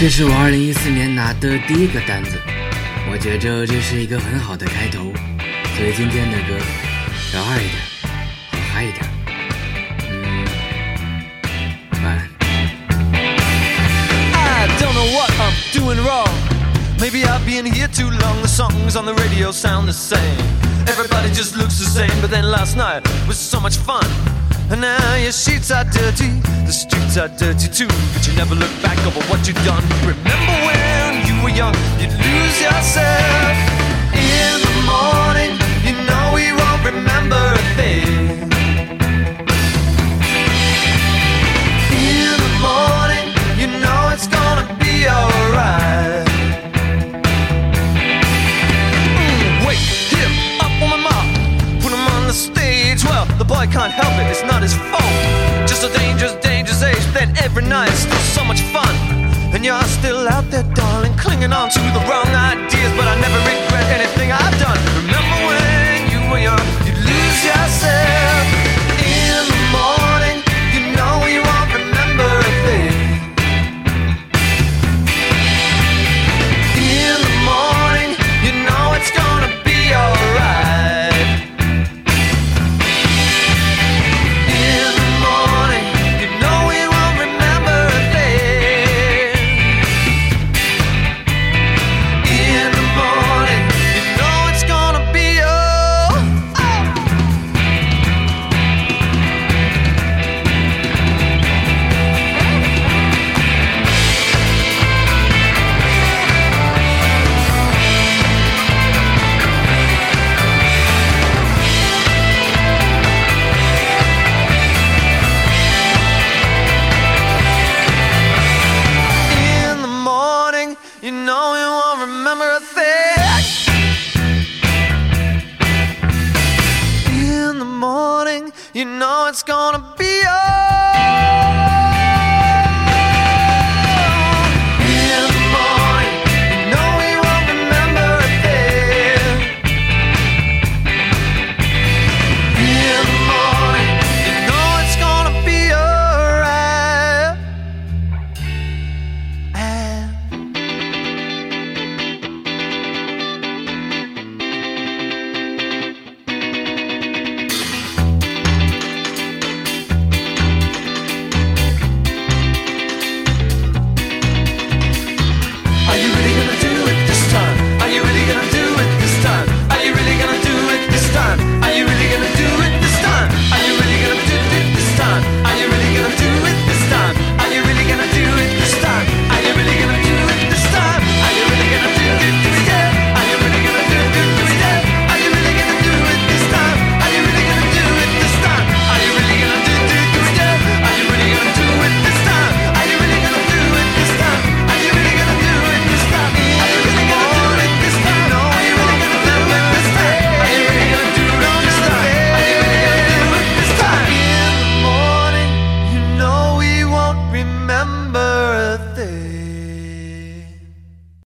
这是我二零一四年拿的第一个单子，我觉着这是一个很好的开头，所以今天的歌摇二一点，好嗨一点，嗯，晚安。I don't know what I'm doing wrong. Maybe I've been here too long. The songs on the radio sound the same. Everybody just looks the same. But then last night was so much fun. And now your sheets are dirty, the streets are dirty too. But you never look back over what you've done. Remember when you were young, you'd lose yourself. The boy can't help it, it's not his fault. Just a dangerous, dangerous age. Then every night, is still so much fun. And you're still out there, darling, clinging on to the wrong ideas. But I never regret anything I've done. Remember when you were young, remember a thing. In the morning, you know it's gonna